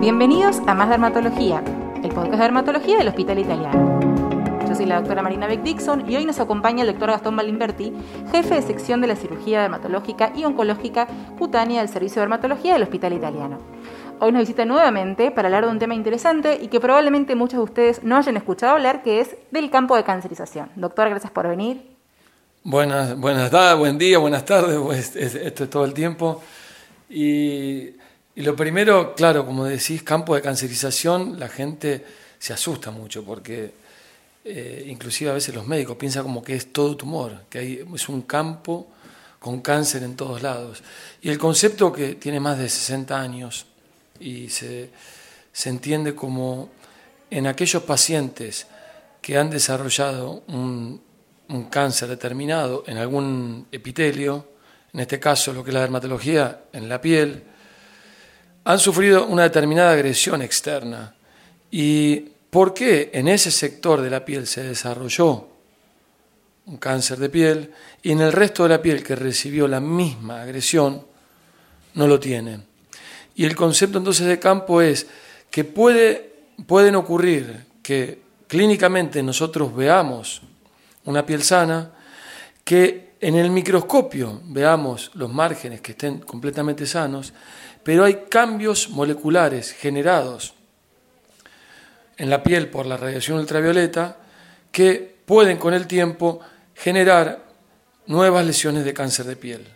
Bienvenidos a Más Dermatología, el podcast de dermatología del Hospital Italiano. Yo soy la doctora Marina Beck Dixon y hoy nos acompaña el doctor Gastón Balimberti, jefe de sección de la cirugía dermatológica y oncológica cutánea del Servicio de Dermatología del Hospital Italiano. Hoy nos visita nuevamente para hablar de un tema interesante y que probablemente muchos de ustedes no hayan escuchado hablar, que es del campo de cancerización. Doctor, gracias por venir. Buenas, buenas tardes, buen día, buenas tardes, pues, esto es todo el tiempo. Y, lo primero, claro, como decís, campo de cancerización, la gente se asusta mucho porque eh, inclusive a veces los médicos piensan como que es todo tumor, que hay, es un campo con cáncer en todos lados. Y el concepto que tiene más de 60 años y se, se entiende como en aquellos pacientes que han desarrollado un, un cáncer determinado en algún epitelio, en este caso lo que es la dermatología en la piel, han sufrido una determinada agresión externa. ¿Y por qué en ese sector de la piel se desarrolló un cáncer de piel y en el resto de la piel que recibió la misma agresión no lo tiene? Y el concepto entonces de campo es que puede, pueden ocurrir que clínicamente nosotros veamos una piel sana, que en el microscopio veamos los márgenes que estén completamente sanos, pero hay cambios moleculares generados en la piel por la radiación ultravioleta que pueden con el tiempo generar nuevas lesiones de cáncer de piel.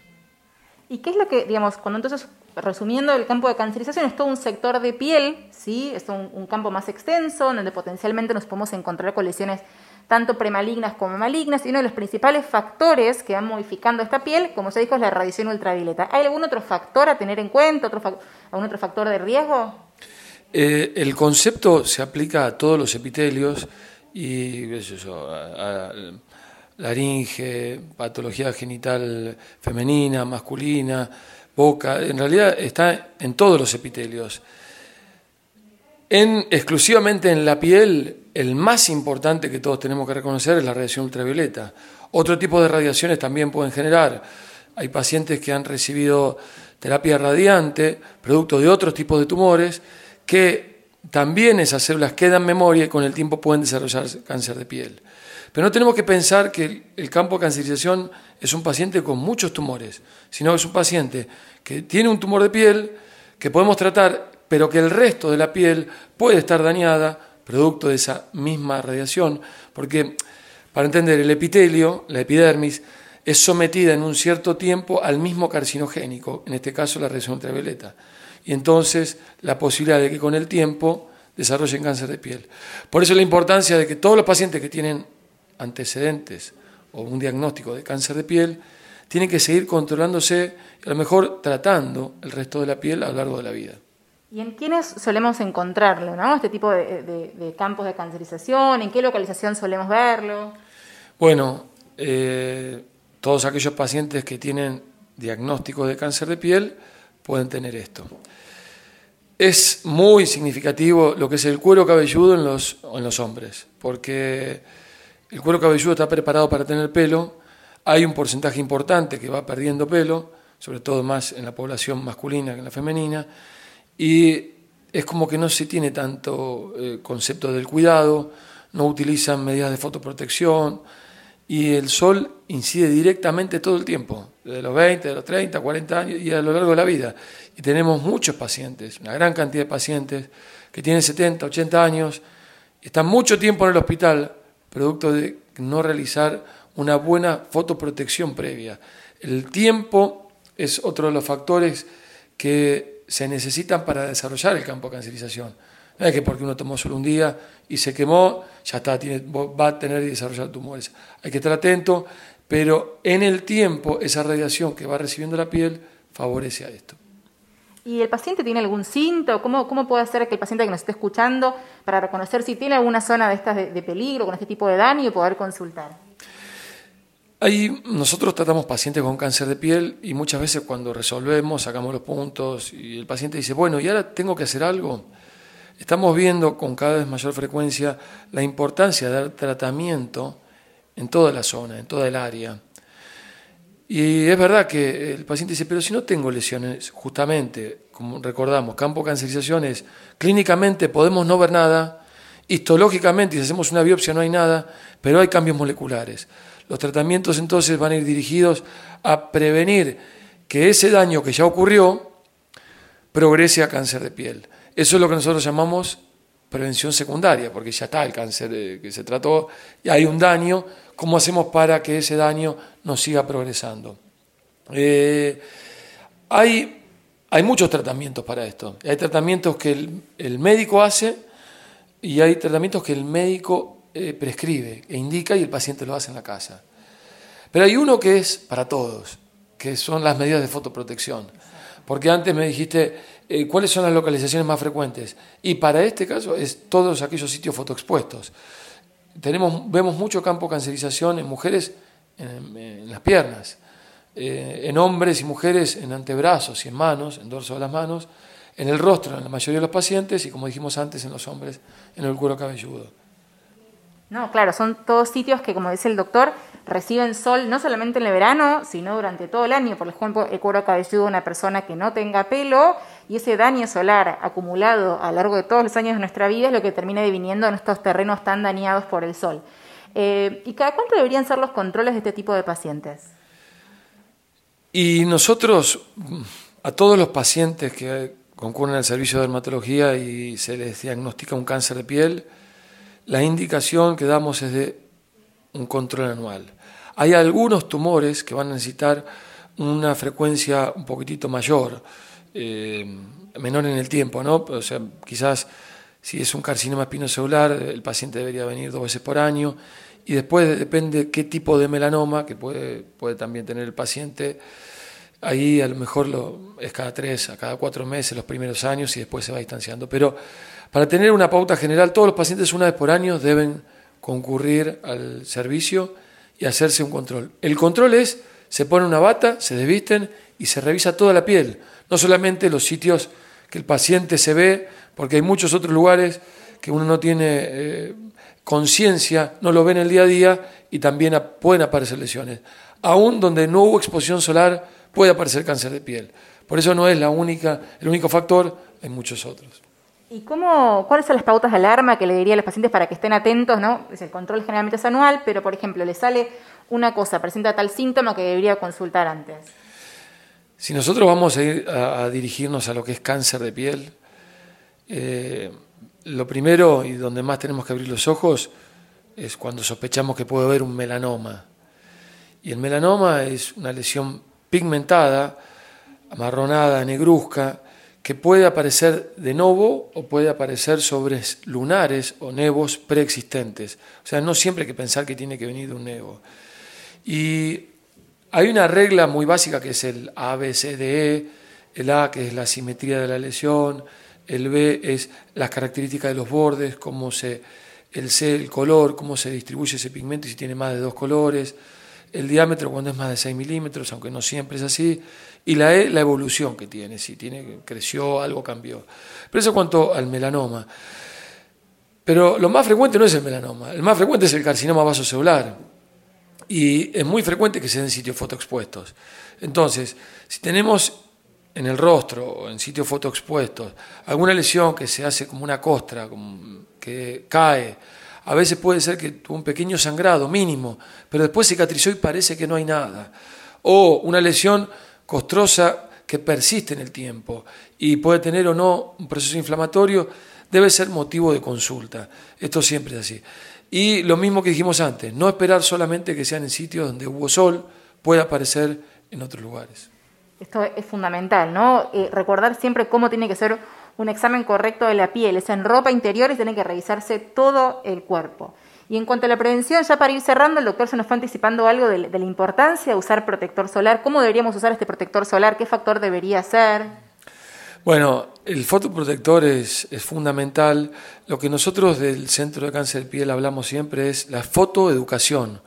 ¿Y qué es lo que, digamos, cuando entonces resumiendo, el campo de cancerización es todo un sector de piel, ¿sí? es un, campo más extenso, donde potencialmente nos podemos encontrar con lesiones tanto premalignas como malignas, y uno de los principales factores que van modificando esta piel, como se dijo, es la radiación ultravioleta. ¿Hay algún otro factor a tener en cuenta, otro algún otro factor de riesgo? Eh, el concepto se aplica a todos los epitelios y eso, a laringe, patología genital femenina, masculina, boca, en realidad está en todos los epitelios. En, exclusivamente en la piel, el más importante que todos tenemos que reconocer es la radiación ultravioleta. Otro tipo de radiaciones también pueden generar. Hay pacientes que han recibido terapia radiante, producto de otros tipos de tumores, que también esas células quedan en memoria y con el tiempo pueden desarrollar cáncer de piel. Pero no tenemos que pensar que el campo de cancerización es un paciente con muchos tumores, sino que es un paciente que tiene un tumor de piel que podemos tratar, pero que el resto de la piel puede estar dañada producto de esa misma radiación, porque para entender el epitelio, la epidermis, es sometida en un cierto tiempo al mismo carcinogénico, en este caso la radiación ultravioleta. Y entonces la posibilidad de que con el tiempo desarrollen cáncer de piel. Por eso la importancia de que todos los pacientes que tienen antecedentes o un diagnóstico de cáncer de piel, tienen que seguir controlándose a lo mejor tratando el resto de la piel a lo largo de la vida. ¿Y en quiénes solemos encontrarlo, ¿no? este tipo de, campos de cancerización? ¿En qué localización solemos verlo? Bueno, eh, todos aquellos pacientes que tienen diagnóstico de cáncer de piel pueden tener esto. Es muy significativo lo que es el cuero cabelludo en los, en los hombres, porque el cuero cabelludo está preparado para tener pelo, hay un porcentaje importante que va perdiendo pelo, sobre todo más en la población masculina que en la femenina, y es como que no se tiene tanto eh, concepto del cuidado, no utilizan medidas de fotoprotección, y el sol incide directamente todo el tiempo, desde los 20, de los 30, 40 años y a lo largo de la vida. Y tenemos muchos pacientes, una gran cantidad de pacientes que tienen 70, 80 años, están mucho tiempo en el hospital producto de no realizar una buena fotoprotección previa. El tiempo es otro de los factores que se necesitan para desarrollar el campo de cancerización. No es que porque uno tomó solo un día y se quemó, ya está, tiene, va a tener y desarrollar tumores. Hay que estar atento, pero en el tiempo esa radiación que va recibiendo la piel favorece a esto. ¿Y el paciente tiene algún síntoma? ¿Cómo, ¿Cómo puede hacer que el paciente que nos esté escuchando para reconocer si tiene alguna zona de estas de, peligro con este tipo de daño y poder consultar? Ahí nosotros tratamos pacientes con cáncer de piel y muchas veces cuando resolvemos, sacamos los puntos y el paciente dice, bueno, ¿y ahora tengo que hacer algo? Estamos viendo con cada vez mayor frecuencia la importancia de dar tratamiento en toda la zona, en toda el área. Y es verdad que el paciente dice, pero si no tengo lesiones, justamente, como recordamos, campo cancerización es clínicamente podemos no ver nada, histológicamente, si hacemos una biopsia no hay nada, pero hay cambios moleculares. Los tratamientos entonces van a ir dirigidos a prevenir que ese daño que ya ocurrió progrese a cáncer de piel. Eso es lo que nosotros llamamos prevención secundaria, porque ya está el cáncer que se trató y hay un daño, ¿cómo hacemos para que ese daño no siga progresando? Eh, hay, hay, muchos tratamientos para esto. Hay tratamientos que el, médico hace y hay tratamientos que el médico eh, prescribe e indica y el paciente lo hace en la casa. Pero hay uno que es para todos, que son las medidas de fotoprotección. Porque antes me dijiste eh, cuáles son las localizaciones más frecuentes. Y para este caso es todos aquellos sitios fotoexpuestos. Tenemos, vemos mucho campo cancerización en mujeres en, las piernas, eh, en hombres y mujeres en antebrazos y en manos, en dorso de las manos, en el rostro en la mayoría de los pacientes y como dijimos antes en los hombres en el cuero cabelludo. No, claro, son todos sitios que, como dice el doctor, reciben sol no solamente en el verano, sino durante todo el año. Por ejemplo, el cuero cabelludo de una persona que no tenga pelo y ese daño solar acumulado a lo largo de todos los años de nuestra vida es lo que termina diviniendo en estos terrenos tan dañados por el sol. Eh, ¿Y cada cuánto deberían ser los controles de este tipo de pacientes? Y nosotros, a todos los pacientes que concurren al servicio de dermatología y se les diagnostica un cáncer de piel, la indicación que damos es de un control anual. Hay algunos tumores que van a necesitar una frecuencia un poquitito mayor, eh, menor en el tiempo, ¿no? O sea, quizás si es un carcinoma espinocelular, el paciente debería venir dos veces por año, y después depende qué tipo de melanoma que puede, puede también tener el paciente. Ahí a lo mejor es cada tres, a cada cuatro meses los primeros años y después se va distanciando. Pero para tener una pauta general, todos los pacientes una vez por año deben concurrir al servicio y hacerse un control. El control es, se pone una bata, se desvisten y se revisa toda la piel, no solamente los sitios que el paciente se ve, porque hay muchos otros lugares que uno no tiene eh, conciencia, no lo ve en el día a día y también pueden aparecer lesiones. Aún donde no hubo exposición solar puede aparecer cáncer de piel. Por eso no es la única, el único factor, hay muchos otros. ¿Y cómo, cuáles son las pautas de alarma que le diría a los pacientes para que estén atentos? ¿no? el control generalmente es anual, pero por ejemplo, le sale una cosa, presenta tal síntoma que debería consultar antes. Si nosotros vamos a, ir a, dirigirnos a lo que es cáncer de piel, eh, lo primero y donde más tenemos que abrir los ojos es cuando sospechamos que puede haber un melanoma. Y el melanoma es una lesión pigmentada, amarronada, negruzca, que puede aparecer de nuevo o puede aparecer sobre lunares o nevos preexistentes. O sea, no siempre hay que pensar que tiene que venir de un nevo. Y hay una regla muy básica que es el ABCDE, el A que es la simetría de la lesión, el B es las características de los bordes, cómo se, el C el color, cómo se distribuye ese pigmento y si tiene más de dos colores, el diámetro cuando es más de 6 milímetros, aunque no siempre es así, y la E, la evolución que tiene, si tiene, creció, algo cambió. Pero eso cuanto al melanoma. Pero lo más frecuente no es el melanoma, el más frecuente es el carcinoma vasocelular. Y es muy frecuente que se den sitios fotoexpuestos. Entonces, si tenemos en el rostro o en sitios fotoexpuestos alguna lesión que se hace como una costra, que cae, a veces puede ser que tuvo un pequeño sangrado mínimo, pero después cicatrizó y parece que no hay nada. O una lesión costrosa que persiste en el tiempo y puede tener o no un proceso inflamatorio, debe ser motivo de consulta. Esto siempre es así. Y lo mismo que dijimos antes, no esperar solamente que sean en sitios donde hubo sol, puede aparecer en otros lugares. Esto es fundamental, ¿no? Eh, recordar siempre cómo tiene que ser un examen correcto de la piel. Es en ropa interior y tiene que revisarse todo el cuerpo. Y en cuanto a la prevención, ya para ir cerrando, el doctor se nos fue anticipando algo de, la importancia de usar protector solar. ¿Cómo deberíamos usar este protector solar? ¿Qué factor debería ser? Bueno, el fotoprotector es, es, fundamental. Lo que nosotros del Centro de Cáncer de Piel hablamos siempre es la fotoeducación,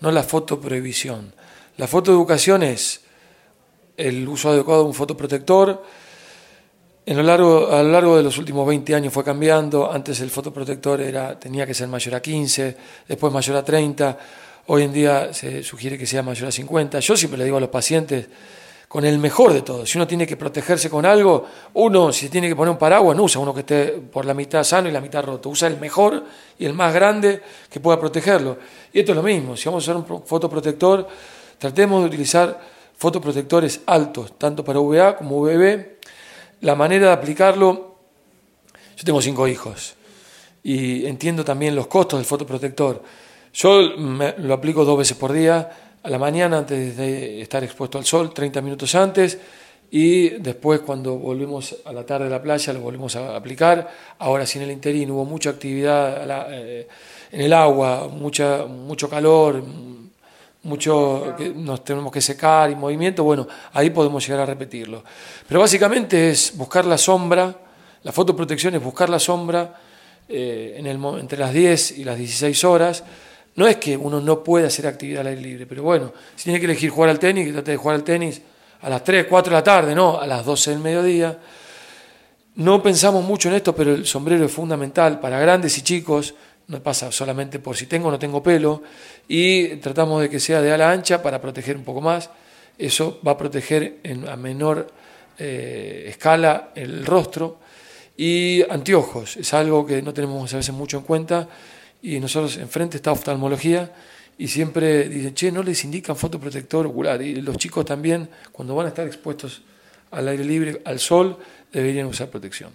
no la fotoprohibición. La fotoeducación es el uso adecuado de un fotoprotector, en lo largo, a lo largo de los últimos 20 años fue cambiando. Antes el fotoprotector era, tenía que ser mayor a 15, después mayor a 30. Hoy en día se sugiere que sea mayor a 50. Yo siempre le digo a los pacientes, con el mejor de todos. Si uno tiene que protegerse con algo, uno, si tiene que poner un paraguas, no usa uno que esté por la mitad sano y la mitad roto. Usa el mejor y el más grande que pueda protegerlo. Y esto es lo mismo. Si vamos a usar un fotoprotector, tratemos de utilizar fotoprotectores altos, tanto para VA como VB. La manera de aplicarlo, yo tengo cinco hijos y entiendo también los costos del fotoprotector. Yo lo aplico dos veces por día a la mañana antes de estar expuesto al sol, 30 minutos antes, y después cuando volvemos a la tarde de la playa lo volvemos a aplicar. Ahora sí en el interín hubo mucha actividad eh, en el agua, mucha, mucho calor, mucho que nos tenemos que secar y movimiento, bueno, ahí podemos llegar a repetirlo. Pero básicamente es buscar la sombra, la fotoprotección es buscar la sombra eh, en el, entre las 10 y las 16 horas, no es que uno no pueda hacer actividad al aire libre, pero bueno, si tiene que elegir jugar al tenis, trate de jugar al tenis a las 3, 4 de la tarde, no, a las 12 del mediodía. No pensamos mucho en esto, pero el sombrero es fundamental para grandes y chicos, no pasa solamente por si tengo o no tengo pelo, y tratamos de que sea de ala ancha para proteger un poco más. Eso va a proteger en, a menor eh, escala el rostro. Y anteojos, es algo que no tenemos a veces mucho en cuenta y nosotros enfrente está oftalmología y siempre dicen, che, no les indican fotoprotector ocular. Y los chicos también, cuando van a estar expuestos al aire libre, al sol, deberían usar protección.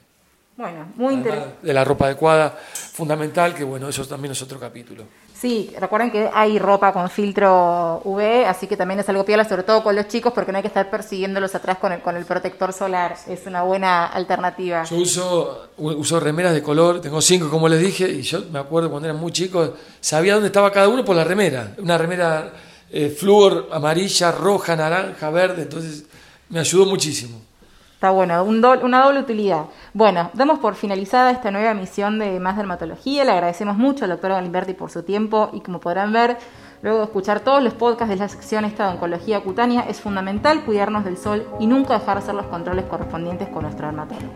Bueno, muy interesante. De la ropa adecuada, fundamental, que bueno, eso también es otro capítulo. Sí, recuerden que hay ropa con filtro UV, así que también es algo piola, sobre todo con los chicos, porque no hay que estar persiguiéndolos atrás con el, con el protector solar. Es una buena alternativa. Yo uso, uso remeras de color, tengo cinco como les dije, y yo me acuerdo cuando eran muy chicos, sabía dónde estaba cada uno por la remera. Una remera eh, flúor, amarilla, roja, naranja, verde, entonces me ayudó muchísimo. Está bueno, una doble utilidad. Bueno, damos por finalizada esta nueva emisión de Más Dermatología. Le agradecemos mucho al doctor Galimberti por su tiempo y como podrán ver, luego de escuchar todos los podcasts de la sección esta de oncología cutánea, es fundamental cuidarnos del sol y nunca dejar de hacer los controles correspondientes con nuestro dermatólogo.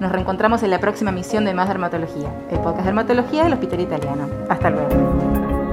Nos reencontramos en la próxima emisión de Más Dermatología, el podcast de dermatología del Hospital Italiano. Hasta luego.